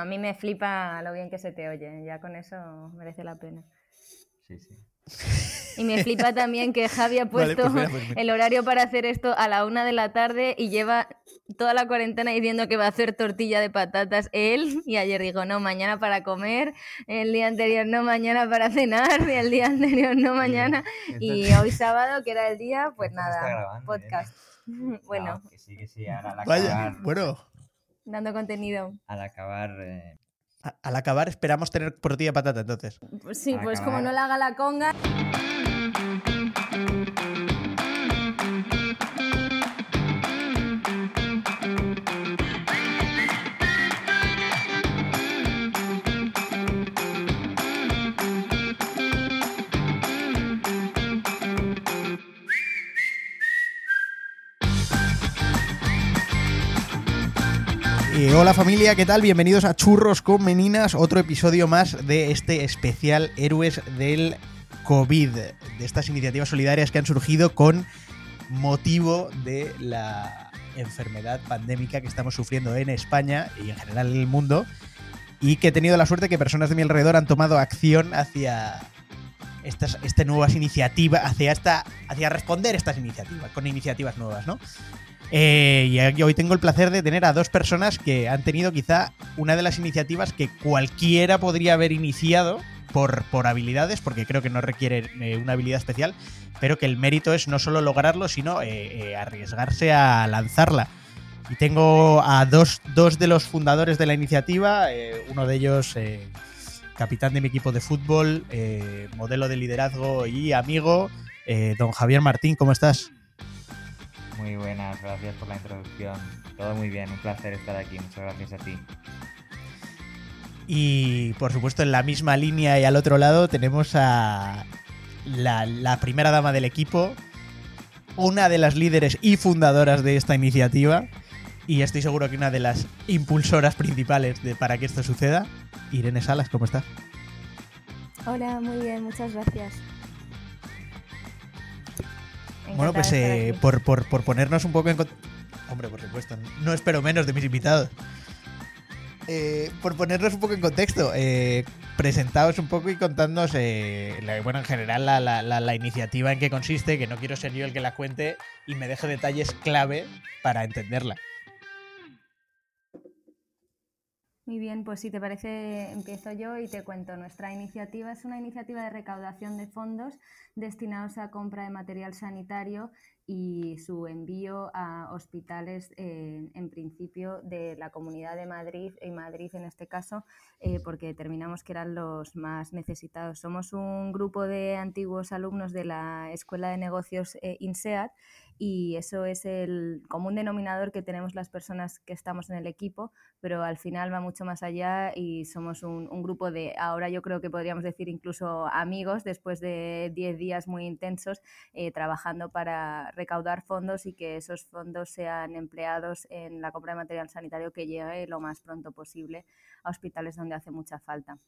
A mí me flipa lo bien que se te oye, ya con eso merece la pena. Sí, sí. Y me flipa también que Javi ha Vale, puesto pues mira, pues mira. el horario para hacer esto a la una de la tarde y lleva toda la cuarentena diciendo que va a hacer tortilla de patatas él. Y ayer dijo, no, mañana para comer. El día anterior, no, mañana para cenar. Y el día anterior, no, mañana. Y hoy sábado, que era el día, pues nada, grabando, ¿eh? podcast. Bueno, No, que sí, que sí, ahora al Vaya, bueno, dando contenido. al acabar eh, a- al acabar esperamos tener tortilla de patata entonces. Pues sí, Para pues como no la haga la conga. Eh, hola familia, ¿qué tal? Bienvenidos a Churros con Meninas, otro episodio más de este especial Héroes del COVID, de estas iniciativas solidarias que han surgido con motivo de la enfermedad pandémica que estamos sufriendo en España y en general en el mundo, y que he tenido la suerte que personas de mi alrededor han tomado acción hacia estas, estas nuevas iniciativas, hacia, esta, hacia responder estas iniciativas, con iniciativas nuevas, ¿no? Eh, y hoy tengo el placer de tener a dos personas que han tenido quizá una de las iniciativas que cualquiera podría haber iniciado por, por habilidades, porque creo que no requiere eh, una habilidad especial, pero que el mérito es no solo lograrlo, sino eh, arriesgarse a lanzarla. Y tengo a dos, dos de los fundadores de la iniciativa, uno de ellos capitán de mi equipo de fútbol, modelo de liderazgo y amigo, don Javier Martín, ¿cómo estás? Muy buenas, gracias por la introducción. Todo muy bien, un placer estar aquí, muchas gracias a ti. Y por supuesto, en la misma línea y al otro lado tenemos a la, la primera dama del equipo, una de las líderes y fundadoras de esta iniciativa, y estoy seguro que una de las impulsoras principales de, para que esto suceda, Irene Salas, ¿cómo estás? Hola, muy bien, muchas gracias. Bueno, pues eh, por, por- por ponernos un poco en... Hombre, por supuesto, no espero menos de mis invitados. Eh, por ponernos un poco en contexto, eh, presentaos un poco y contadnos, eh, la- bueno, en general la, la- la- la iniciativa en qué consiste, que no quiero ser yo el que la cuente y me deje detalles clave para entenderla. Muy bien, pues si te parece, empiezo yo y te cuento. Nuestra iniciativa es una iniciativa de recaudación de fondos destinados a compra de material sanitario y su envío a hospitales, eh, en principio, de la Comunidad de Madrid y Madrid en este caso, eh, porque determinamos que eran los más necesitados. Somos un grupo de antiguos alumnos de la Escuela de Negocios eh, INSEAD y eso es el común denominador que tenemos las personas que estamos en el equipo pero al final va mucho más allá y somos un, grupo de, ahora yo creo que podríamos decir incluso amigos, después de 10 días muy intensos, eh, trabajando para recaudar fondos y que esos fondos sean empleados en la compra de material sanitario que llegue lo más pronto posible a hospitales donde hace mucha falta.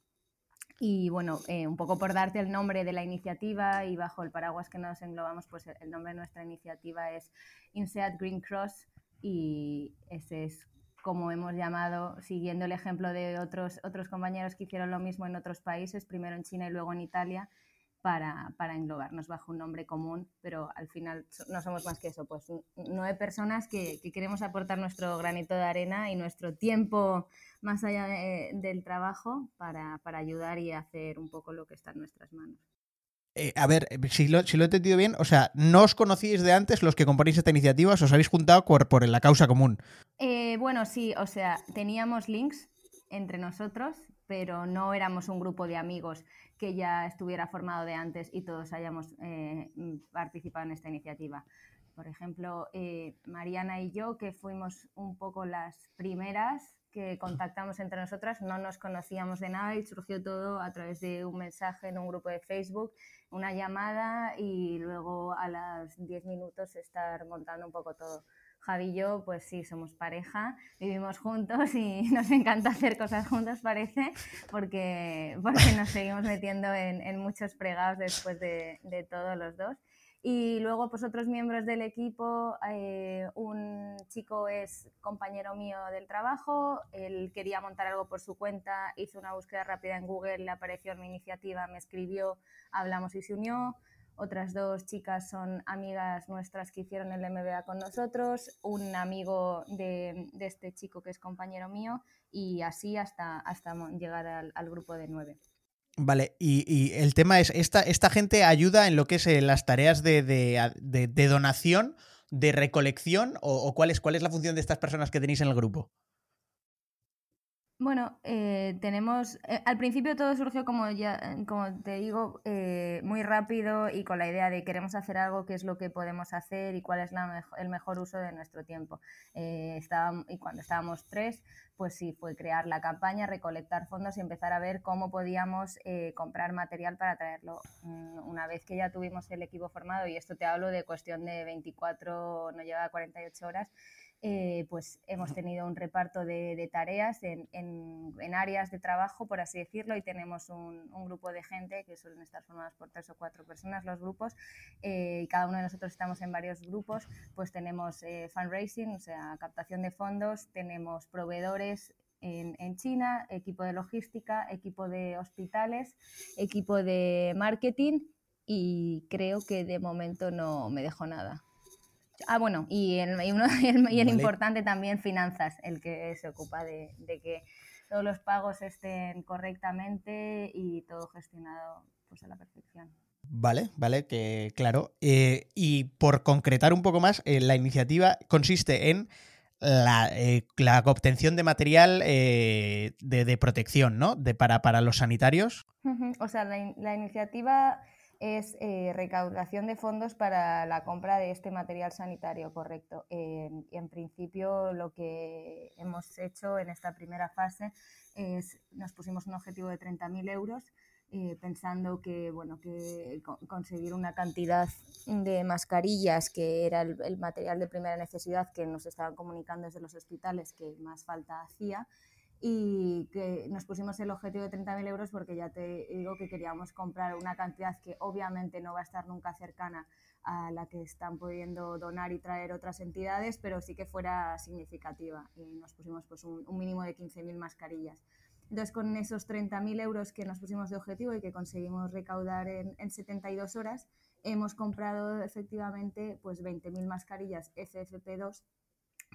Y bueno, eh, un poco por darte el nombre de la iniciativa y bajo el paraguas que nos englobamos, pues el nombre de nuestra iniciativa es INSEAD Green Cross y ese es como hemos llamado, siguiendo el ejemplo de otros, otros compañeros que hicieron lo mismo en otros países, primero en China y luego en Italia, para, para englobarnos bajo un nombre común, pero al final no somos más que eso, pues nueve personas que, que queremos aportar nuestro granito de arena y nuestro tiempo más allá de- del trabajo para, para ayudar y hacer un poco lo que está en nuestras manos. Eh, a ver, eh, si lo, si lo he entendido bien, o sea, no os conocíais de antes los que componéis esta iniciativa, os habéis juntado por, por la causa común. Eh, bueno, sí, o sea, teníamos links entre nosotros, pero no éramos un grupo de amigos que ya estuviera formado de antes y todos hayamos eh, participado en esta iniciativa. Por ejemplo, eh, Mariana y yo, que fuimos un poco las primeras que contactamos entre nosotras, no nos conocíamos de nada y surgió todo a través de un mensaje en un grupo de Facebook, una llamada y luego a los 10 minutos estar montando un poco todo. Javi y yo, pues sí, somos pareja, vivimos juntos y nos encanta hacer cosas juntos, parece, porque, porque nos seguimos metiendo en, en muchos fregados después de, de todos los dos. Y luego, pues otros miembros del equipo, eh, un chico es compañero mío del trabajo, él quería montar algo por su cuenta, hizo una búsqueda rápida en Google, le apareció mi iniciativa, me escribió, hablamos y se unió. Otras dos chicas son amigas nuestras que hicieron el MBA con nosotros, un amigo de, este chico que es compañero mío y así hasta, hasta llegar al, grupo de nueve. Vale, y, el tema es, esta, esta gente ayuda en lo que es eh, las tareas de, donación, de recolección, o, cuál, es, cuál es la función de estas personas que tenéis en el grupo? Bueno, eh, tenemos. Eh, al principio todo surgió como ya, como te digo, muy rápido y con la idea de queremos hacer algo, qué es lo que podemos hacer y cuál es la el mejor uso de nuestro tiempo. y cuando estábamos tres, pues sí, fue crear la campaña, recolectar fondos y empezar a ver cómo podíamos eh, comprar material para traerlo. Mm, una vez que ya tuvimos el equipo formado, y esto te hablo de cuestión de 24, no llega a 48 horas, eh, pues hemos tenido un reparto de, tareas en, áreas de trabajo, por así decirlo, y tenemos un, grupo de gente que suelen estar formados por tres o cuatro personas los grupos, eh, y cada uno de nosotros estamos en varios grupos, pues tenemos eh, fundraising, o sea, captación de fondos, tenemos proveedores en, en, China, equipo de logística, equipo de hospitales, equipo de marketing y creo que de momento no me dejo nada. Ah, bueno, y el, y el, importante también finanzas, el que se ocupa de, que todos los pagos estén correctamente y todo gestionado pues, a la perfección. Vale, vale, que claro. Eh, y por concretar un poco más, eh, la iniciativa consiste en la, eh, obtención de material de, protección, ¿no? De, para, para los sanitarios. O sea, la, la iniciativa es eh, recaudación de fondos para la compra de este material sanitario, correcto. en principio, lo que hemos hecho en esta primera fase es, nos pusimos un objetivo de 30.000 euros, eh, pensando que, bueno, que conseguir una cantidad de mascarillas, que era el, material de primera necesidad que nos estaban comunicando desde los hospitales que más falta hacía, y que nos pusimos el objetivo de 30.000 euros porque ya te digo que queríamos comprar una cantidad que obviamente no va a estar nunca cercana a la que están pudiendo donar y traer otras entidades, pero sí que fuera significativa. Y nos pusimos pues, un, mínimo de 15.000 mascarillas. Entonces, con esos 30.000 euros que nos pusimos de objetivo y que conseguimos recaudar en, en 72 horas, hemos comprado efectivamente pues 20.000 mascarillas FFP2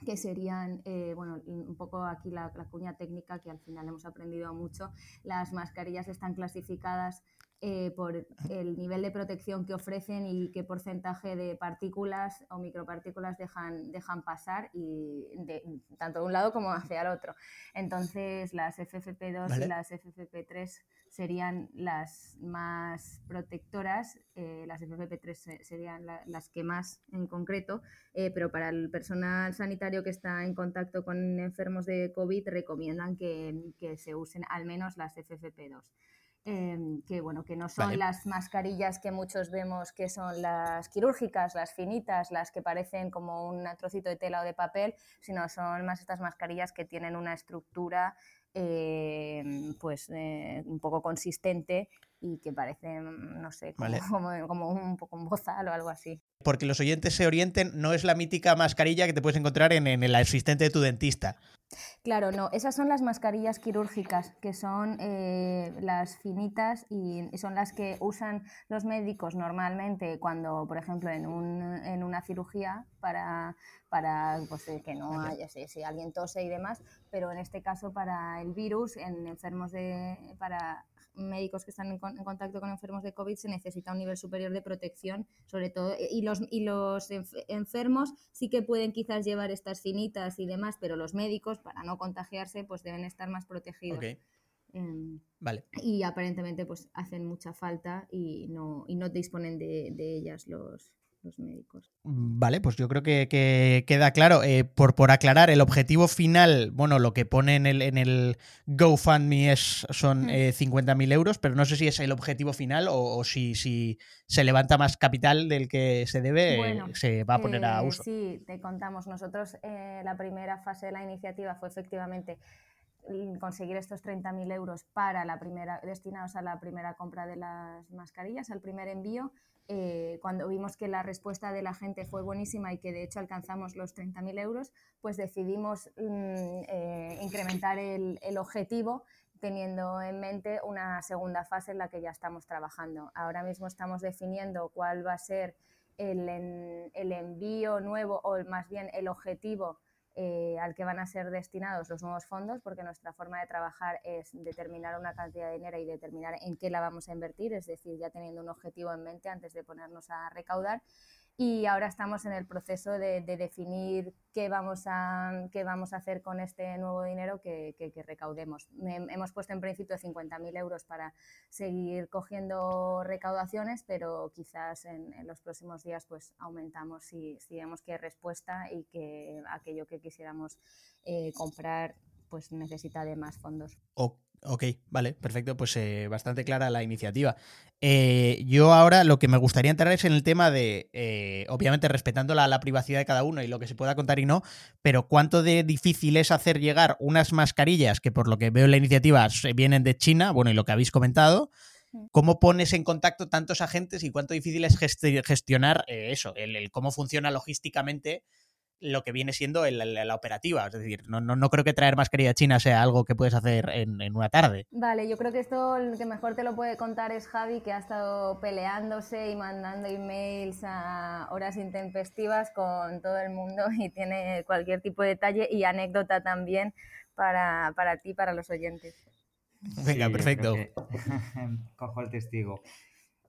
que serían, eh, bueno, un poco aquí la, cuña técnica que al final hemos aprendido mucho. Las mascarillas están clasificadas eh, por el nivel de protección que ofrecen y qué porcentaje de partículas o micropartículas dejan, dejan pasar y de, tanto de un lado como hacia el otro. Entonces las FFP2 y las FFP3 serían las más protectoras, eh, las FFP3 serían las que más en concreto, eh, pero para el personal sanitario que está en contacto con enfermos de COVID recomiendan que, se usen al menos las FFP2. Em, que bueno, que no son las mascarillas que muchos vemos que son las quirúrgicas, las finitas, las que parecen como un trocito de tela o de papel, sino son más estas mascarillas que tienen una estructura Em, pues eh, un poco consistente y que parece, mm, no sé, como, como, un poco un bozal o algo así. Porque los oyentes se orienten, no es la mítica mascarilla que te puedes encontrar en, el asistente de tu dentista. Claro, no, esas son las mascarillas quirúrgicas, que son eh, las finitas y son las que usan los médicos normalmente cuando, por ejemplo, en, un, en una cirugía para, para pues, eh, que no haya, si, si, alguien tose y demás, pero en este caso para el virus, en enfermos de, para médicos que están en, contacto con enfermos de COVID se necesita un nivel superior de protección, sobre todo, y los, y los enfermos sí que pueden quizás llevar estas finitas y demás, pero los médicos, para no contagiarse, pues deben estar más protegidos. Em, vale. Y aparentemente pues hacen mucha falta y no, y no disponen de, de ellas los, los médicos. Vale, pues yo creo que, queda claro. Eh, por, por aclarar, el objetivo final, bueno, lo que pone en el, en el GoFundMe es, son 50.000 hmm. eh, euros, pero no sé si es el objetivo final o, si, si, se levanta más capital del que se debe, se va a poner a eh, uso. Sí, te contamos. Nosotros la primera fase de la iniciativa fue efectivamente conseguir estos 30.000 euros para la primera, destinados a la primera compra de las mascarillas, al primer envío. Eh, cuando vimos que la respuesta de la gente fue buenísima y que de hecho alcanzamos los 30.000 euros, pues decidimos mm, eh, incrementar el, objetivo teniendo en mente una segunda fase en la que ya estamos trabajando. Ahora mismo estamos definiendo cuál va a ser el envío nuevo o más bien el objetivo eh, al que van a ser destinados los nuevos fondos, porque nuestra forma de trabajar es determinar una cantidad de dinero y determinar en qué la vamos a invertir, es decir, ya teniendo un objetivo en mente antes de ponernos a recaudar y ahora estamos en el proceso de, definir qué vamos, a, qué vamos a hacer con este nuevo dinero que, recaudemos. hemos puesto en principio 50.000 euros para seguir cogiendo recaudaciones, pero quizás en, los próximos días pues aumentamos si, si, vemos que hay respuesta y que aquello que quisiéramos eh, comprar pues necesita de más fondos. Ok, vale, perfecto, pues eh, bastante clara la iniciativa. Eh, yo ahora lo que me gustaría entrar es en el tema de, eh, obviamente respetando la, privacidad de cada uno y lo que se pueda contar y no, pero cuánto de difícil es hacer llegar unas mascarillas que por lo que veo en la iniciativa vienen de China, bueno, y lo que habéis comentado, ¿Cómo pones en contacto tantos agentes y cuánto difícil es gestionar eso, el, cómo funciona logísticamente lo que viene siendo la operativa. Es decir, no, no, no, creo que traer mascarilla china sea algo que puedes hacer en, en, una tarde. Vale, yo creo que esto el que mejor te lo puede contar es Javi, que ha estado peleándose y mandando emails a horas intempestivas con todo el mundo y tiene cualquier tipo de detalle y anécdota también para, para ti, para los oyentes. Venga, perfecto. Cojo el testigo.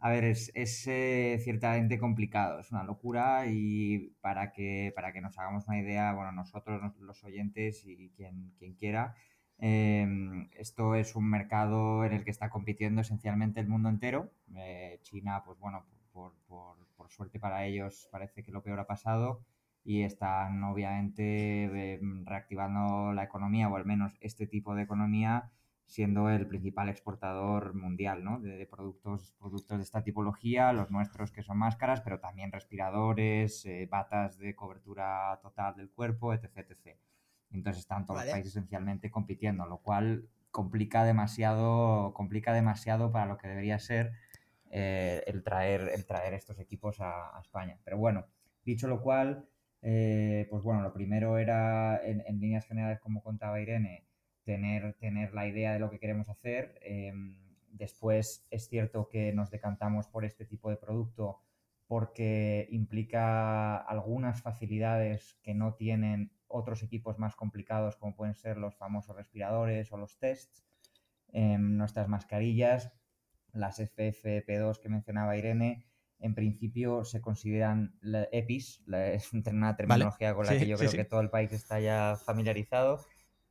A ver, es, eh, ciertamente complicado, es una locura y para que, para que nos hagamos una idea, bueno, nosotros, los oyentes y quien, quien quiera, em, esto es un mercado en el que está compitiendo esencialmente el mundo entero. Eh, China, pues bueno, por, por, por, suerte para ellos parece que lo peor ha pasado y están obviamente em, reactivando la economía o al menos este tipo de economía siendo el principal exportador mundial ¿no? de, productos, productos de esta tipología, los nuestros que son máscaras, pero también respiradores, eh, batas de cobertura total del cuerpo, etc. etc. Entonces están todos los países esencialmente compitiendo, lo cual complica demasiado, complica demasiado para lo que debería ser eh, el, traer, el traer estos equipos a, España. Pero bueno, dicho lo cual, eh, pues bueno, lo primero era en líneas generales, como contaba Irene, tener, tener la idea de lo que queremos hacer. Em, después es cierto que nos decantamos por este tipo de producto porque implica algunas facilidades que no tienen otros equipos más complicados como pueden ser los famosos respiradores o los tests. Em, nuestras mascarillas, las FFP2 que mencionaba Irene, en principio se consideran EPIs, es una terminología con la que yo creo que todo el país está ya familiarizado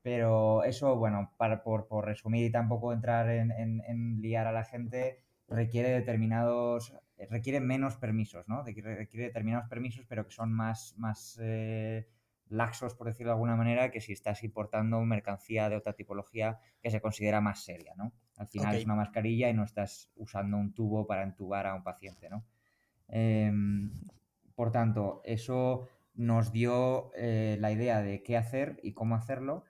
pero eso, bueno, para, por, por resumir y tampoco entrar en, en, liar a la gente, requiere determinados, requiere menos permisos, ¿no? Requiere determinados permisos, pero que son más, más eh, laxos, por decirlo de alguna manera, que si estás importando mercancía de otra tipología que se considera más seria, ¿no? Al final es una mascarilla y no estás usando un tubo para entubar a un paciente, ¿no? Em, por tanto, eso nos dio eh, la idea de qué hacer y cómo hacerlo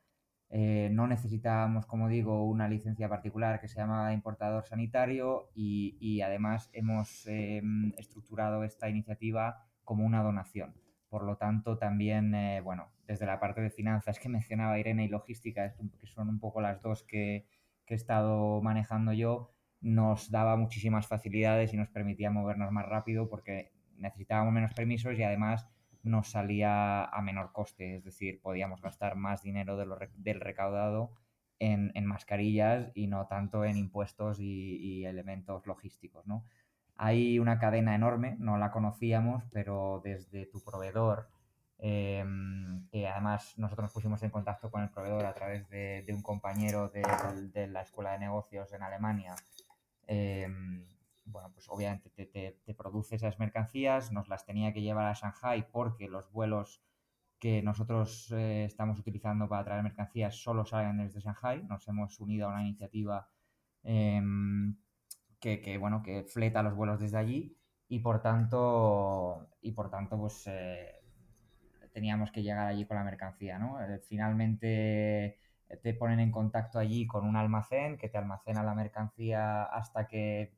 eh, no necesitábamos, como digo, una licencia particular que se llama importador sanitario y, además hemos em, estructurado esta iniciativa como una donación. Por lo tanto, también, eh, bueno, desde la parte de finanzas que mencionaba Irene y logística, que son un poco las dos que, que he estado manejando yo, nos daba muchísimas facilidades y nos permitía movernos más rápido porque necesitábamos menos permisos y además nos salía a menor coste, es decir, podíamos gastar más dinero del recaudado en, mascarillas y no tanto en impuestos y, elementos logísticos. ¿no? Hay una cadena enorme, no la conocíamos, pero desde tu proveedor, em, que además nosotros nos pusimos en contacto con el proveedor a través de, un compañero de, la Escuela de Negocios en Alemania, em, bueno, pues obviamente te, produce esas mercancías, nos las tenía que llevar a Shanghai porque los vuelos que nosotros eh, estamos utilizando para traer mercancías solo salen desde Shanghai. Nos hemos unido a una iniciativa em, que, bueno, que fleta los vuelos desde allí y por tanto, y por tanto pues eh, teníamos que llegar allí con la mercancía, ¿no? Eh, finalmente te ponen en contacto allí con un almacén que te almacena la mercancía hasta que,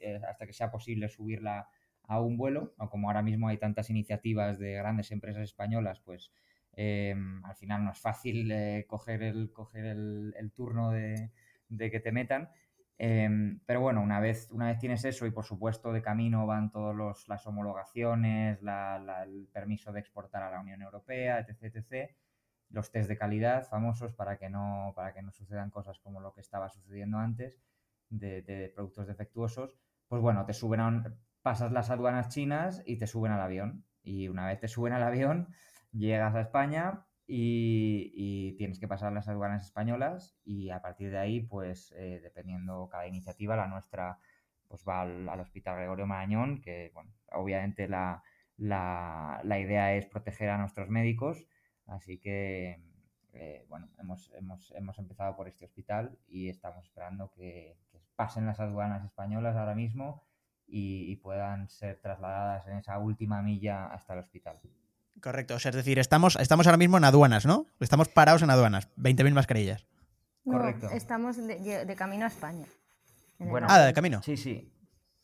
eh, hasta que sea posible subirla a un vuelo, o como ahora mismo hay tantas iniciativas de grandes empresas españolas, pues em, al final no es fácil eh, coger, el, coger el, turno de, que te metan. Em, pero bueno, una vez, una vez tienes eso y por supuesto de camino van todas las homologaciones, el permiso de exportar a la Unión Europea, etc los test de calidad famosos para que no, para que no sucedan cosas como lo que estaba sucediendo antes de, productos defectuosos, pues bueno, te suben pasas las aduanas chinas y te suben al avión. Y una vez te suben al avión, llegas a España y, tienes que pasar las aduanas españolas y a partir de ahí, pues eh, dependiendo cada iniciativa, la nuestra pues va al, Hospital Gregorio Marañón, que obviamente la, la, la idea es proteger a nuestros médicos Así que, eh, bueno, hemos, hemos, hemos, empezado por este hospital y estamos esperando que, pasen las aduanas españolas ahora mismo y, puedan ser trasladadas en esa última milla hasta el hospital. Correcto, o sea, es decir, estamos, estamos ahora mismo en aduanas, ¿no? Estamos parados en aduanas, 20.000 mascarillas. Correcto. Estamos de, camino a España. Bueno, ah, de camino. Sí, sí.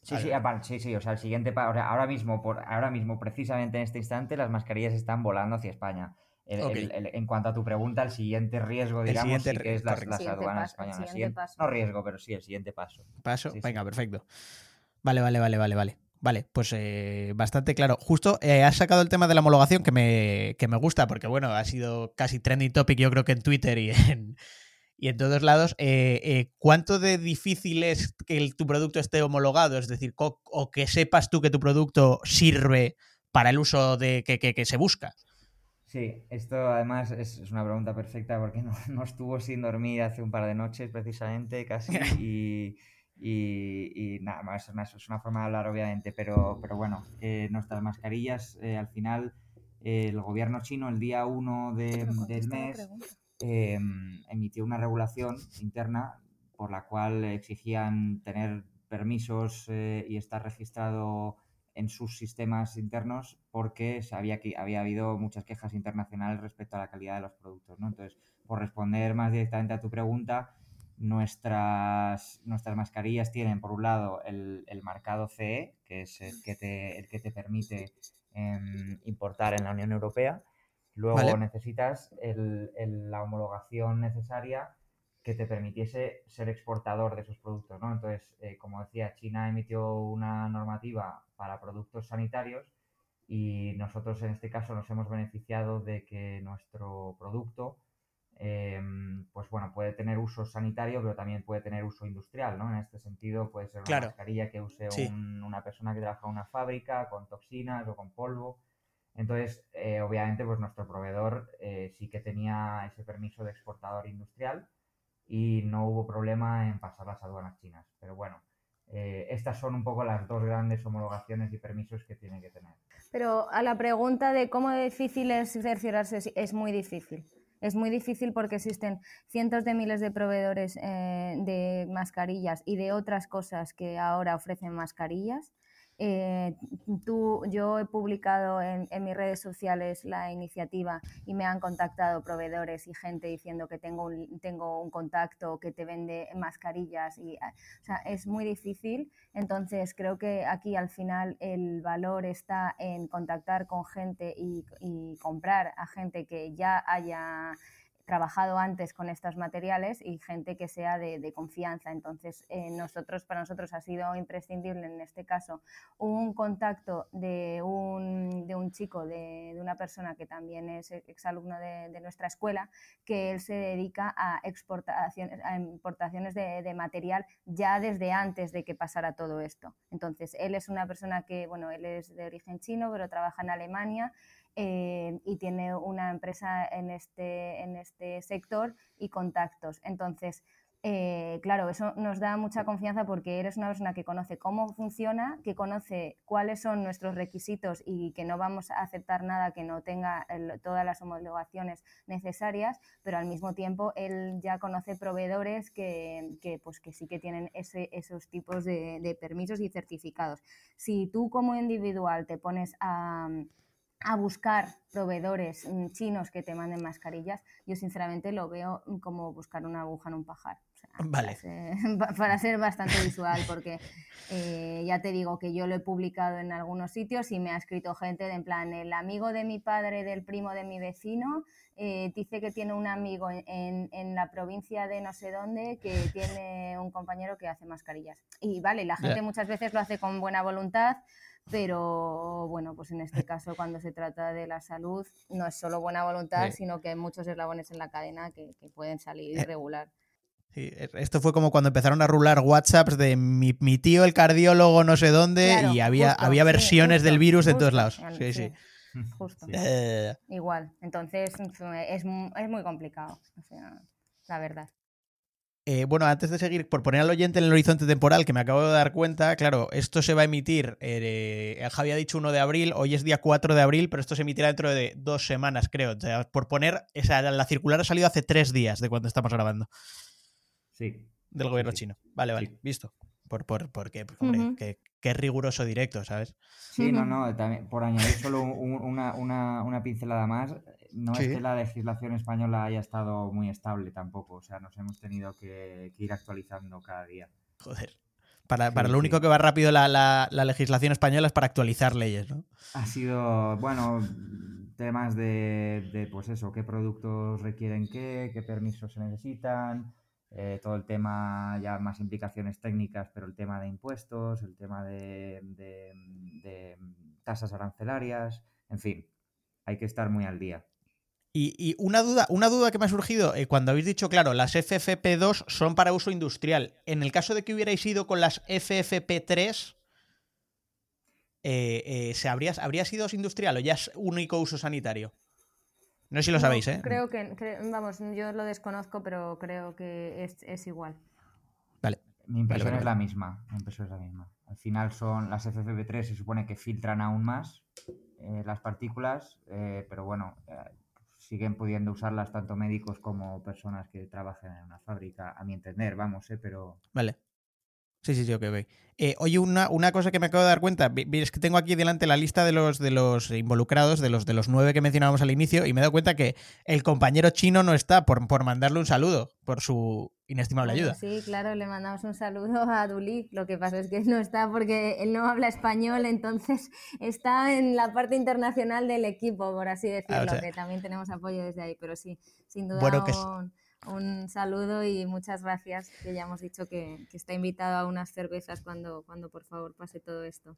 Sí, sí, sí, sí, o sea, el siguiente, ahora mismo, por, ahora mismo, precisamente en este instante, las mascarillas están volando hacia España en cuanto a tu pregunta, el siguiente riesgo, digamos, sí que es las, aduanas españolas. no riesgo, pero sí, el siguiente paso. Paso, venga, perfecto. Vale, vale, vale, vale, vale. Vale, pues eh, bastante claro. Justo eh, has sacado el tema de la homologación que me, que me gusta, porque bueno, ha sido casi trending topic, yo creo que en Twitter y en, y en todos lados. Eh, ¿Cuánto de difícil es que tu producto esté homologado? Es decir, o que sepas tú que tu producto sirve para el uso de que, que se busca. Sí, esto además es, una pregunta perfecta porque no, estuvo sin dormir hace un par de noches precisamente casi y, nada más, es una forma de hablar obviamente, pero, pero bueno, eh, nuestras mascarillas eh, al final el gobierno chino el día 1 de, del mes em, emitió una regulación interna por la cual exigían tener permisos eh, y estar registrado en sus sistemas internos porque sabía que había habido muchas quejas internacionales respecto a la calidad de los productos. ¿no? Entonces, por responder más directamente a tu pregunta, nuestras, nuestras mascarillas tienen, por un lado, el, marcado CE, que es el que te, el que te permite em, importar en la Unión Europea. Luego necesitas la homologación necesaria que te permitiese ser exportador de esos productos, ¿no? Entonces, eh, como decía, China emitió una normativa para productos sanitarios y nosotros en este caso nos hemos beneficiado de que nuestro producto, em, pues bueno, puede tener uso sanitario, pero también puede tener uso industrial, ¿no? En este sentido, puede ser una mascarilla que use una persona que trabaja en una fábrica con toxinas o con polvo. Entonces, eh, obviamente, pues nuestro proveedor eh, sí que tenía ese permiso de exportador industrial y no hubo problema en pasar las aduanas chinas. Pero bueno, eh, estas son un poco las dos grandes homologaciones y permisos que tiene que tener. Pero a la pregunta de cómo difícil es cerciorarse, es muy difícil. Es muy difícil porque existen cientos de miles de proveedores eh, de mascarillas y de otras cosas que ahora ofrecen mascarillas eh, tú, yo he publicado en, mis redes sociales la iniciativa y me han contactado proveedores y gente diciendo que tengo un, tengo un contacto que te vende mascarillas. Y, ah, o sea, es muy difícil. Entonces, creo que aquí al final el valor está en contactar con gente y, y comprar a gente que ya haya trabajado antes con estos materiales y gente que sea de, confianza. Entonces, eh, nosotros, para nosotros ha sido imprescindible en este caso un contacto de un, de un chico, de, una persona que también es exalumno de, de nuestra escuela, que él se dedica a, exportaciones, a importaciones de, material ya desde antes de que pasara todo esto. Entonces, él es una persona que, bueno, él es de origen chino, pero trabaja en Alemania eh, y tiene una empresa en este, en este sector y contactos. Entonces, eh, claro, eso nos da mucha confianza porque eres una persona que conoce cómo funciona, que conoce cuáles son nuestros requisitos y que no vamos a aceptar nada que no tenga todas las homologaciones necesarias, pero al mismo tiempo él ya conoce proveedores que, que pues que sí que tienen esos tipos de, de permisos y certificados. Si tú como individual te pones a a buscar proveedores mm, chinos que te manden mascarillas, yo sinceramente lo veo como buscar una aguja en un pajar. vale. Para ser, bastante visual, porque eh, ya te digo que yo lo he publicado en algunos sitios y me ha escrito gente de en plan, el amigo de mi padre, del primo de mi vecino, eh, dice que tiene un amigo en, en, la provincia de no sé dónde que tiene un compañero que hace mascarillas. Y vale, la gente muchas veces lo hace con buena voluntad, pero bueno, pues en este caso cuando se trata de la salud no es solo buena voluntad, sino que hay muchos eslabones en la cadena que, pueden salir eh, irregular. Sí, e, esto fue como cuando empezaron a rular WhatsApps de mi, tío, el cardiólogo, no sé dónde, y había, había versiones del virus de todos lados. Sí, sí. Justo. Eh. Igual. Entonces es, es muy complicado, la verdad. Eh, bueno, antes de seguir, por poner al oyente en el horizonte temporal, que me acabo de dar cuenta, claro, esto se va a emitir, eh, Javi ha dicho 1 de abril, hoy es día 4 de abril, pero esto se emitirá dentro de dos semanas, creo. por poner, esa, la circular ha salido hace tres días de cuando estamos grabando. Sí. Del gobierno chino. Vale, vale, visto. Por, por, porque, hombre, que, es riguroso directo, ¿sabes? Sí, no, no, también, por añadir solo una, una, una pincelada más, no es que la legislación española haya estado muy estable tampoco, o sea, nos hemos tenido que, ir actualizando cada día. Joder. Para, lo único que va rápido la, legislación española es para actualizar leyes, ¿no? Ha sido, bueno, temas de, de pues eso, qué productos requieren qué, qué permisos se necesitan, eh, todo el tema, ya más implicaciones técnicas, pero el tema de impuestos, el tema de, de tasas arancelarias, en fin, hay que estar muy al día. Y, una, duda, una duda que me ha surgido, eh, cuando habéis dicho, claro, las FFP2 son para uso industrial. En el caso de que hubierais ido con las FFP3, eh, eh, ¿se habría, ¿habría sido industrial o ya es único uso sanitario? No sé si lo sabéis, ¿eh? Creo que, vamos, yo lo desconozco, pero creo que es, igual. Vale. Mi impresión es la misma. Mi impresión es la misma. Al final son las FFP3, se supone que filtran aún más las partículas, pero bueno, siguen pudiendo usarlas tanto médicos como personas que trabajen en una fábrica, a mi entender, vamos, ¿eh? pero... Vale. Sí, sí, sí, ok, ok. Eh, oye, una, una, cosa que me acabo de dar cuenta, es que tengo aquí delante la lista de los, de los involucrados, de los, de los nueve que mencionábamos al inicio, y me he dado cuenta que el compañero chino no está por, por mandarle un saludo, por su inestimable ayuda. Sí, claro, le mandamos un saludo a Duli. Lo que pasa es que no está porque él no habla español, entonces está en la parte internacional del equipo, por así decirlo, ah, que también tenemos apoyo desde ahí, pero sí, sin duda. Bueno, un saludo y muchas gracias, que ya hemos dicho que, está invitado a unas cervezas cuando, cuando por favor pase todo esto.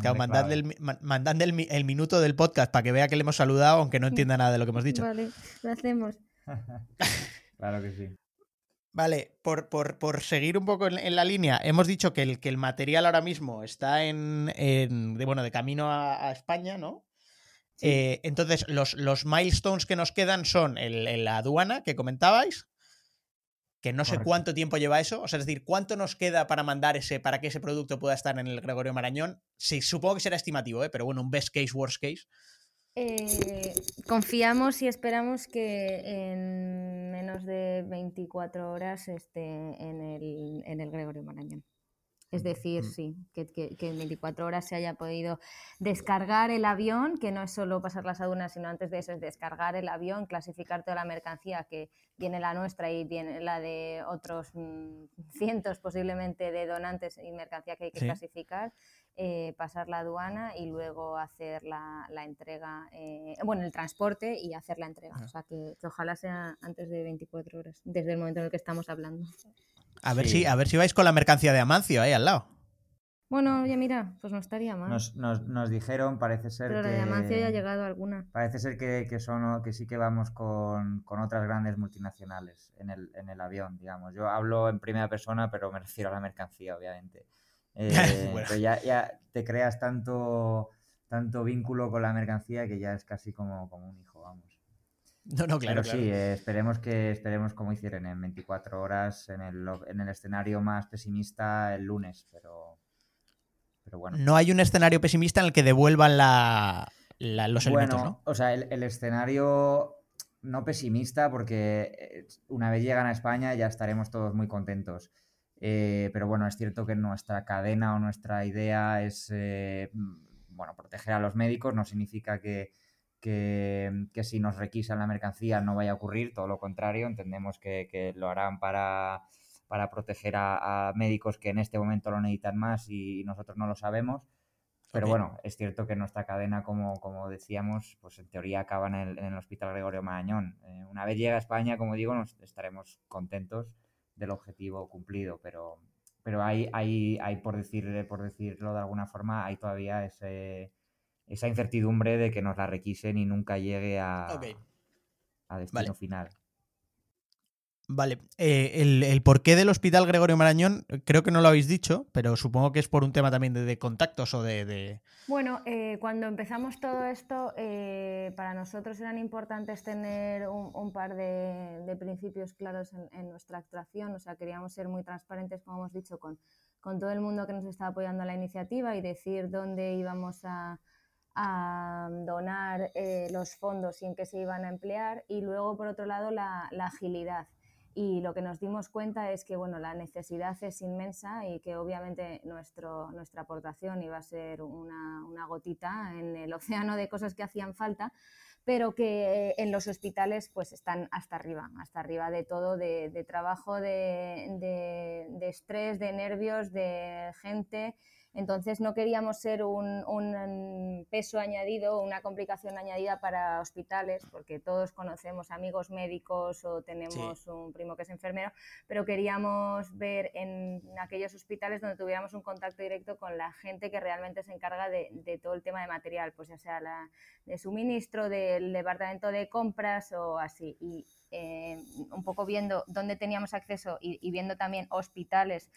Claro, mandadle, el, el, minuto del podcast para que vea que le hemos saludado, aunque no entienda nada de lo que hemos dicho. Vale, lo hacemos. claro que sí. Vale, por, por, seguir un poco en, la línea, hemos dicho que el, que el material ahora mismo está en, de, bueno, de camino a España, ¿no? Eh, entonces, los, los, milestones que nos quedan son el, la aduana que comentabais, que no sé cuánto tiempo lleva eso, o sea, es decir, cuánto nos queda para mandar ese, para que ese producto pueda estar en el Gregorio Marañón. Sí, supongo que será estimativo, ¿eh? pero bueno, un best case, worst case. Eh, confiamos y esperamos que en menos de 24 horas esté en el, en el Gregorio Marañón. Es decir, mm. sí, que, que, en 24 horas se haya podido descargar el avión, que no es solo pasar las aduanas, sino antes de eso es descargar el avión, clasificar toda la mercancía, que viene la nuestra y viene la de otros mm, cientos posiblemente de donantes y mercancía que hay que clasificar, eh, pasar la aduana y luego hacer la, entrega, eh, bueno, el transporte y hacer la entrega. O sea, que, que ojalá sea antes de 24 horas, desde el momento en el que estamos hablando. A ver, si, a ver si vais con la mercancía de Amancio ahí al lado. Bueno, ya mira, pues no estaría mal. Nos, dijeron, parece ser Pero que... de Amancio ya ha llegado alguna. Parece ser que, son, que sí que vamos con, otras grandes multinacionales en el, en el avión, digamos. Yo hablo en primera persona, pero me refiero a la mercancía, obviamente. Eh, pero ya, ya te creas tanto, tanto vínculo con la mercancía que ya es casi como, como un hijo. No, no, claro. Pero sí, eh, esperemos que esperemos como hicieron en 24 horas en el, en el escenario más pesimista el lunes, pero, pero bueno. No hay un escenario pesimista en el que devuelvan la, los elementos, ¿no? O sea, el, escenario no pesimista, porque eh, una vez llegan a España ya estaremos todos muy contentos. Eh, pero bueno, es cierto que nuestra cadena o nuestra idea es bueno, proteger a los médicos no significa que, que, si nos requisan la mercancía no vaya a ocurrir, todo lo contrario, entendemos que, lo harán para, para proteger a, médicos que en este momento lo necesitan más y nosotros no lo sabemos. Pero bueno, es cierto que nuestra cadena, como, como decíamos, pues en teoría acaba en el, en el Hospital Gregorio Marañón. Eh, una vez llega a España, como digo, nos estaremos contentos del objetivo cumplido, pero, pero hay, hay, hay por, decir, por decirlo de alguna forma, hay todavía ese, esa incertidumbre de que nos la requisen y nunca llegue a, a destino final. Vale, eh, el, porqué del Hospital Gregorio Marañón creo que no lo habéis dicho, pero supongo que es por un tema también de, contactos o de... Bueno, eh, cuando empezamos todo esto, eh, para nosotros eran importantes tener un, par de, principios claros en, nuestra actuación, o sea, queríamos ser muy transparentes, como hemos dicho, con, con todo el mundo que nos está apoyando la iniciativa y decir dónde íbamos a, donar los fondos y en qué se iban a emplear, y luego, por otro lado, la agilidad. Y lo que nos dimos cuenta es que bueno, la necesidad es inmensa y que obviamente nuestro, nuestra aportación iba a ser una, una, gotita en el océano de cosas que hacían falta, pero que en los hospitales pues están hasta arriba, hasta arriba de todo, de, de trabajo, de, de estrés, de nervios, de gente entonces no queríamos ser un, peso añadido, una complicación añadida para hospitales, porque todos conocemos amigos médicos o tenemos un primo que es enfermero, pero queríamos ver en aquellos hospitales donde tuviéramos un contacto directo con la gente que realmente se encarga de, todo el tema de material, pues ya sea la, de suministro, del departamento de compras o así. Y eh, un poco viendo dónde teníamos acceso y, viendo también hospitales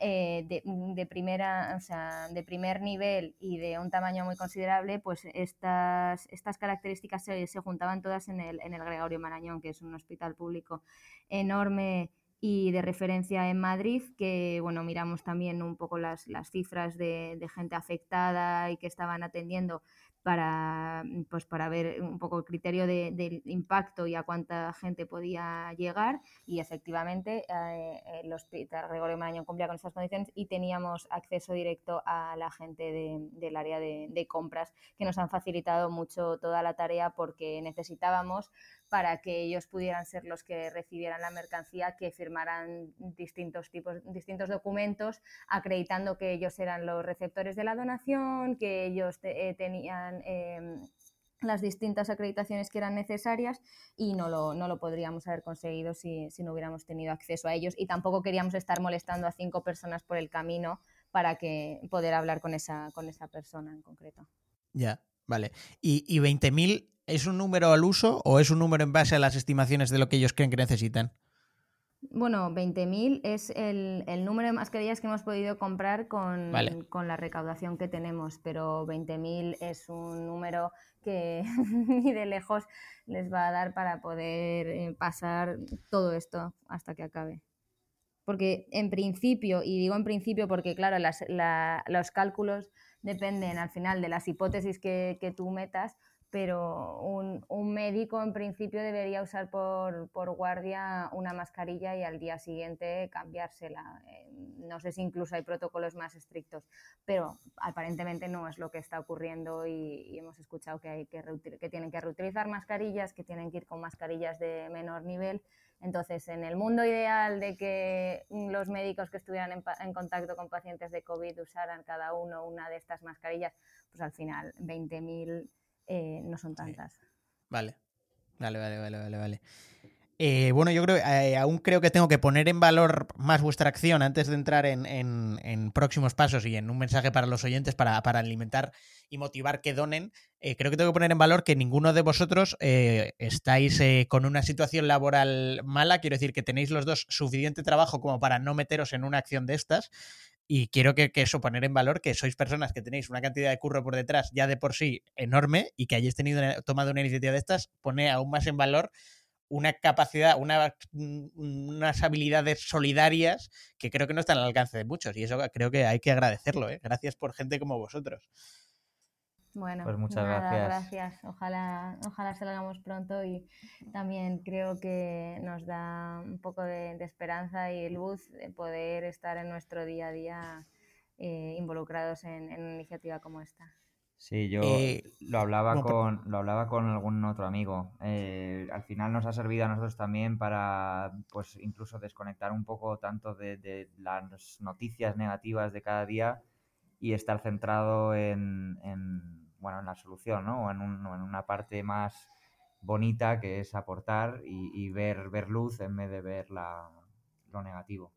eh, de, primera, o sea, de primer nivel y de un tamaño muy considerable, pues estas, estas características se, se juntaban todas en el, en el Gregorio Marañón, que es un hospital público enorme y de referencia en Madrid, que bueno, miramos también un poco las, las cifras de, de, gente afectada y que estaban atendiendo para, mm, pues para ver un poco el criterio de, del impacto y a cuánta gente podía llegar. Y efectivamente eh, el Hospital Gregorio Marañón cumplía con esas condiciones y teníamos acceso directo a la gente del área de, de compras que nos han facilitado mucho toda la tarea porque necesitábamos para que ellos pudieran ser los que recibieran la mercancía, que firmaran distintos tipos, distintos documentos acreditando que ellos eran los receptores de la donación, que ellos eh, tenían em, las distintas acreditaciones que eran necesarias y no lo, no lo podríamos haber conseguido si, si, no hubiéramos tenido acceso a ellos y tampoco queríamos estar molestando a cinco personas por el camino para que poder hablar con esa, con esa persona en concreto. Ya, vale. ¿Y, y 20.000 ¿Es un número al uso o es un número en base a las estimaciones de lo que ellos creen que necesitan? Bueno, 20.000 es el, número de mascarillas que hemos podido comprar con, con la recaudación que tenemos, pero 20.000 es un número que ni de lejos les va a dar para poder eh, pasar todo esto hasta que acabe. Porque en principio, y digo en principio porque claro, los cálculos dependen al final de las hipótesis que, que tú metas, pero un, un, médico en principio debería usar por, por, guardia una mascarilla y al día siguiente cambiársela. Eh, no sé si incluso hay protocolos más estrictos, pero aparentemente no es lo que está ocurriendo y, hemos escuchado que, hay que, que tienen que reutilizar mascarillas, que tienen que ir con mascarillas de menor nivel. Entonces, en el mundo ideal de que los médicos que estuvieran en, en, contacto con pacientes de COVID usaran cada uno una de estas mascarillas, pues al final 20.000 eh, no son tantas. Vale, vale, vale, vale, vale, vale. Eh, bueno, yo creo eh, aún creo que tengo que poner en valor más vuestra acción antes de entrar en, próximos pasos y en un mensaje para los oyentes para, alimentar y motivar que donen. creo que tengo que poner en valor que ninguno de vosotros estáis con una situación laboral mala. Quiero decir que tenéis los dos suficiente trabajo como para no meteros en una acción de estas. Y quiero que, eso poner en valor que sois personas que tenéis una cantidad de curro por detrás ya de por sí enorme y que hayáis tenido tomado una iniciativa de estas pone aún más en valor una capacidad, una, unas habilidades solidarias que creo que no están al alcance de muchos y eso creo que hay que agradecerlo. ¿eh? Gracias por gente como vosotros. Bueno, pues muchas gracias. Ojalá, ojalá salgamos pronto y también creo que nos da un poco de, esperanza y luz de poder estar en nuestro día a día eh, involucrados en, una iniciativa como esta. Sí, yo Eh, lo hablaba con, lo hablaba con algún otro amigo. Eh, al final nos ha servido a nosotros también para, pues, incluso desconectar un poco tanto de, de las noticias negativas de cada día y estar centrado en, en, bueno, en la solución, ¿no? O en, un- en una parte más bonita que es aportar y, y ver, ver luz en vez de ver la, lo negativo.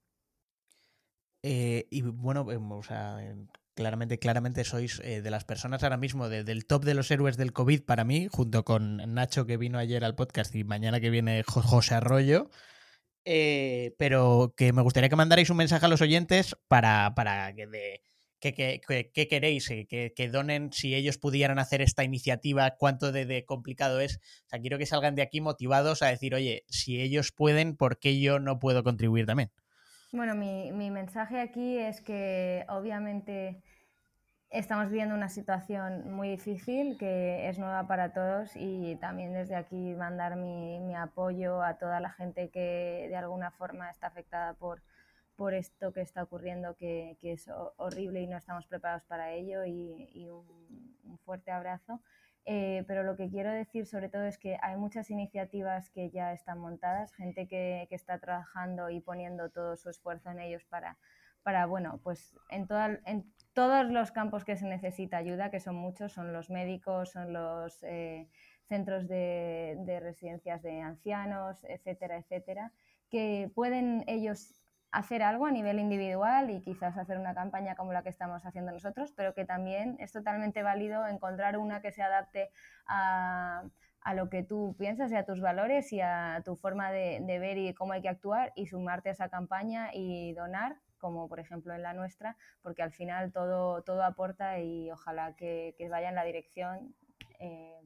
Eh, y bueno, em, o sea, em, claramente, claramente sois eh, de las personas ahora mismo de- del top de los héroes del COVID para mí, junto con Nacho que vino ayer al podcast y mañana que viene Jo- José Arroyo. Eh, pero que me gustaría que mandarais un mensaje a los oyentes para, para que de que, que- que- que queréis, eh, que, que donen si ellos pudieran hacer esta iniciativa, cuánto de, de complicado es. O sea, quiero que salgan de aquí motivados a decir, oye, si ellos pueden, ¿por qué yo no puedo contribuir también? Bueno, mi, mi mensaje aquí es que obviamente estamos viviendo una situación muy difícil que es nueva para todos y también desde aquí mandar mi, mi apoyo a toda la gente que de alguna forma está afectada por, por esto que está ocurriendo, que, que es ho- horrible y no estamos preparados para ello y, y un, un fuerte abrazo. Eh, pero lo que quiero decir sobre todo es que hay muchas iniciativas que ya están montadas, gente que, que está trabajando y poniendo todo su esfuerzo en ellos para, para bueno, pues en, toda, en todos los campos que se necesita ayuda, que son muchos, son los médicos, son los eh, centros de, de residencias de ancianos, etcétera, etcétera, que pueden ellos hacer algo a nivel individual y quizás hacer una campaña como la que estamos haciendo nosotros, pero que también es totalmente válido encontrar una que se adapte a, a lo que tú piensas y a tus valores y a tu forma de, ver y cómo hay que actuar y sumarte a esa campaña y donar, como por ejemplo en la nuestra, porque al final todo, todo aporta y ojalá que, que vaya en la dirección eh,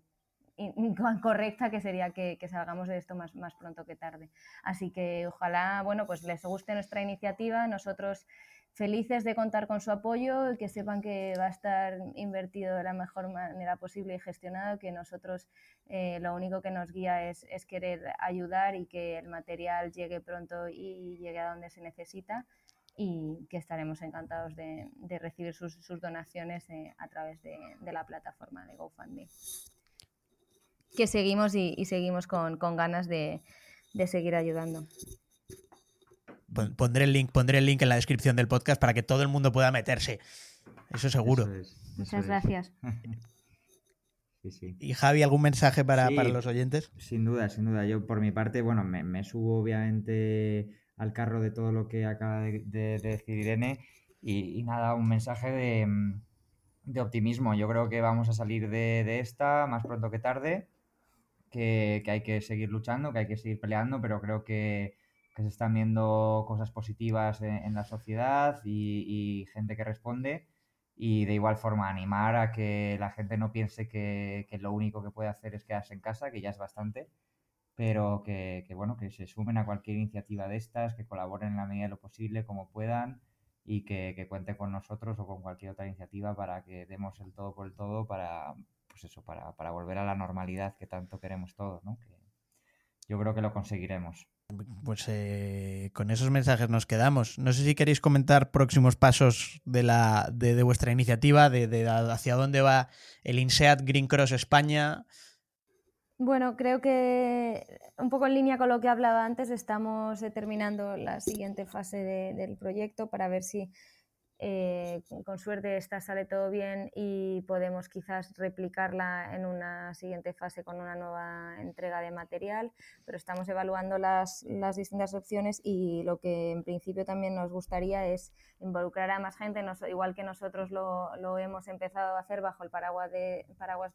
correcta que sería que, salgamos de esto más, más pronto que tarde. Así que ojalá, bueno, pues les guste nuestra iniciativa. Nosotros felices de contar con su apoyo que sepan que va a estar invertido de la mejor manera posible y gestionado, que nosotros eh, lo único que nos guía es, es, querer ayudar y que el material llegue pronto y llegue a donde se necesita y que estaremos encantados de, recibir sus, sus donaciones eh, a través de la plataforma de GoFundMe que seguimos y, y seguimos con, con ganas de, de, seguir ayudando. Pondré el link, pondré el link en la descripción del podcast para que todo el mundo pueda meterse. Eso seguro. Eso es, eso Muchas es. gracias. sí, sí. Y Javi, ¿algún mensaje para, Sí, para, los oyentes? Sin duda, sin duda. Yo por mi parte, bueno, me, me subo obviamente al carro de todo lo que acaba de, de, de decir Irene y, y, nada, un mensaje de, de, optimismo. Yo creo que vamos a salir de, de esta más pronto que tarde que, que, hay que seguir luchando, que hay que seguir peleando, pero creo que, que se están viendo cosas positivas en, en la sociedad y, y, gente que responde. Y de igual forma animar a que la gente no piense que, que, lo único que puede hacer es quedarse en casa, que ya es bastante, pero que, que bueno, que se sumen a cualquier iniciativa de estas, que colaboren en la medida de lo posible, como puedan, y que, que cuenten con nosotros o con cualquier otra iniciativa para que demos el todo por el todo para, pues eso, para, para, volver a la normalidad que tanto queremos todos, ¿no? Que yo creo que lo conseguiremos. Pues eh, con esos mensajes nos quedamos. No sé si queréis comentar próximos pasos de, la, de, de vuestra iniciativa, de, de, hacia dónde va el INSEAD Green Cross España. Bueno, creo que un poco en línea con lo que hablaba antes, estamos determinando la siguiente fase de, del proyecto para ver si eh, con suerte esta sale todo bien y podemos quizás replicarla en una siguiente fase con una nueva entrega de material, pero estamos evaluando las, distintas opciones y lo que en principio también nos gustaría es involucrar a más gente, nos, igual que nosotros lo, hemos empezado a hacer bajo el paraguas de,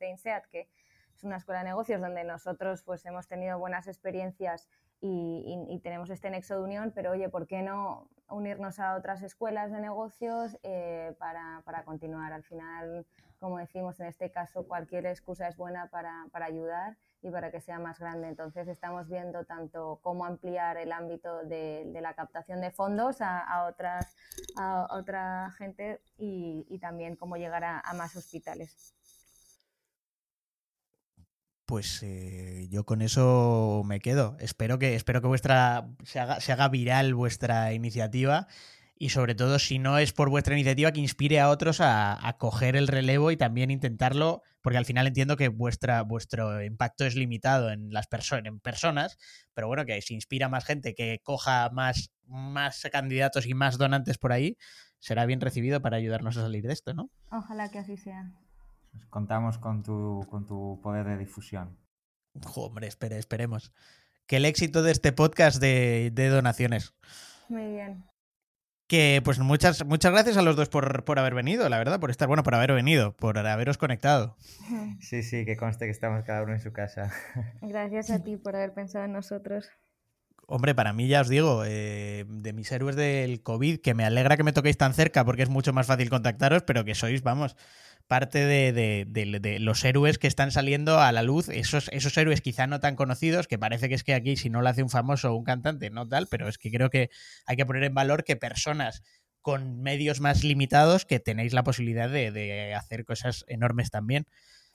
INSEAD, que es una escuela de negocios donde nosotros pues hemos tenido buenas experiencias y, y, tenemos este nexo de unión, pero oye, ¿por qué no unirnos a otras escuelas de negocios eh, para, para, continuar? Al final, como decimos, en este caso cualquier excusa es buena para, para, ayudar y para que sea más grande. Entonces estamos viendo tanto cómo ampliar el ámbito de, la captación de fondos a, otras, a otra gente y, y, también cómo llegar a más hospitales pues eh, yo con eso me quedo. Espero que, espero que vuestra se haga, se haga viral vuestra iniciativa y sobre todo si no es por vuestra iniciativa que inspire a otros a, coger el relevo y también intentarlo, porque al final entiendo que vuestra, vuestro impacto es limitado en las personas, en personas, pero bueno, que si inspira más gente, que coja más, más candidatos y más donantes por ahí, será bien recibido para ayudarnos a salir de esto, ¿no? Ojalá que así sea. Pues contamos con tu, con tu poder de difusión. hombre, espere, esperemos. Que el éxito de este podcast de, de donaciones. Muy bien. Que pues muchas, muchas gracias a los dos por, por, haber venido, la verdad, por estar, bueno, por haber venido, por haberos conectado. Sí, sí, que conste que estamos cada uno en su casa. Gracias a ti por haber pensado en nosotros. Hombre, para mí ya os digo, eh, de mis héroes del COVID, que me alegra que me toquéis tan cerca porque es mucho más fácil contactaros, pero que sois, vamos, parte de, los héroes que están saliendo a la luz, esos, esos héroes quizá no tan conocidos, que parece que es que aquí si no lo hace un famoso o un cantante, no tal, pero es que creo que hay que poner en valor que personas con medios más limitados que tenéis la posibilidad de, hacer cosas enormes también.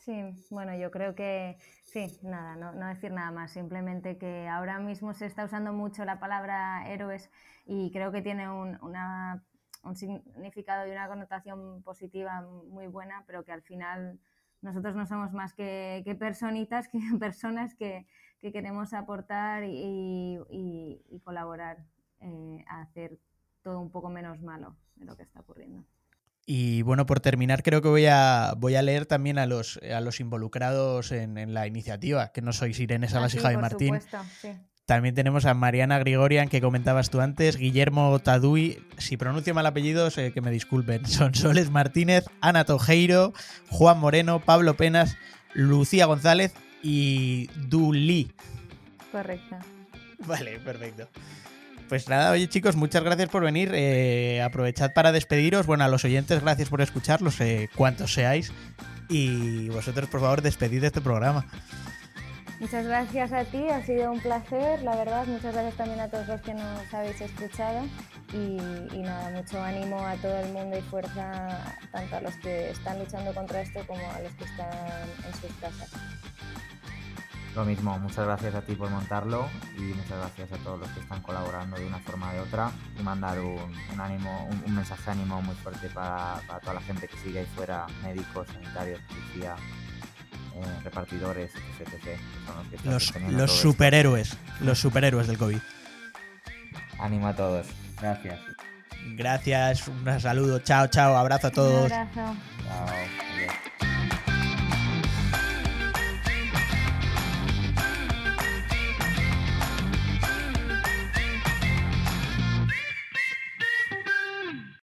Sí, bueno, yo creo que sí, nada, no, no, decir nada más, simplemente que ahora mismo se está usando mucho la palabra héroes y creo que tiene una un significado y una connotación positiva muy buena, pero que al final nosotros no somos más que, personitas, que personas que, que queremos aportar y, y, colaborar eh, a hacer todo un poco menos malo de lo que está ocurriendo. Y bueno, por terminar, creo que voy a, voy a leer también a los, a los involucrados en, en la iniciativa, que no sois Irene Salas, ah, hija de Martín. Supuesto, sí. También tenemos a Mariana Grigorian, que comentabas tú antes, Guillermo Tadui, si pronuncio mal apellidos, eh, que me disculpen, son Soles Martínez, Ana Tojeiro, Juan Moreno, Pablo Penas, Lucía González y Duli. Correcto. Vale, perfecto. Pues nada, oye chicos, muchas gracias por venir. Eh, aprovechad para despediros. Bueno, a los oyentes, gracias por escucharlos, eh, cuantos seáis. Y vosotros, por favor, despedid de este programa. Muchas gracias a ti, ha sido un placer, la verdad. Muchas gracias también a todos los que nos habéis escuchado. Y, nada, mucho ánimo a todo el mundo y fuerza tanto a los que están luchando contra esto como a los que están en sus casas. Lo mismo, muchas gracias a ti por montarlo y muchas gracias a todos los que están colaborando de una forma o de otra y mandar un, ánimo, un, mensaje de ánimo muy fuerte para, para, toda la gente que sigue ahí fuera, médicos, sanitarios, policía, eh, repartidores, etc. los, los superhéroes, los superhéroes del COVID. Ánimo a todos. Gracias. Gracias, un saludo. Chao, chao. Abrazo a todos. Un abrazo. Chao.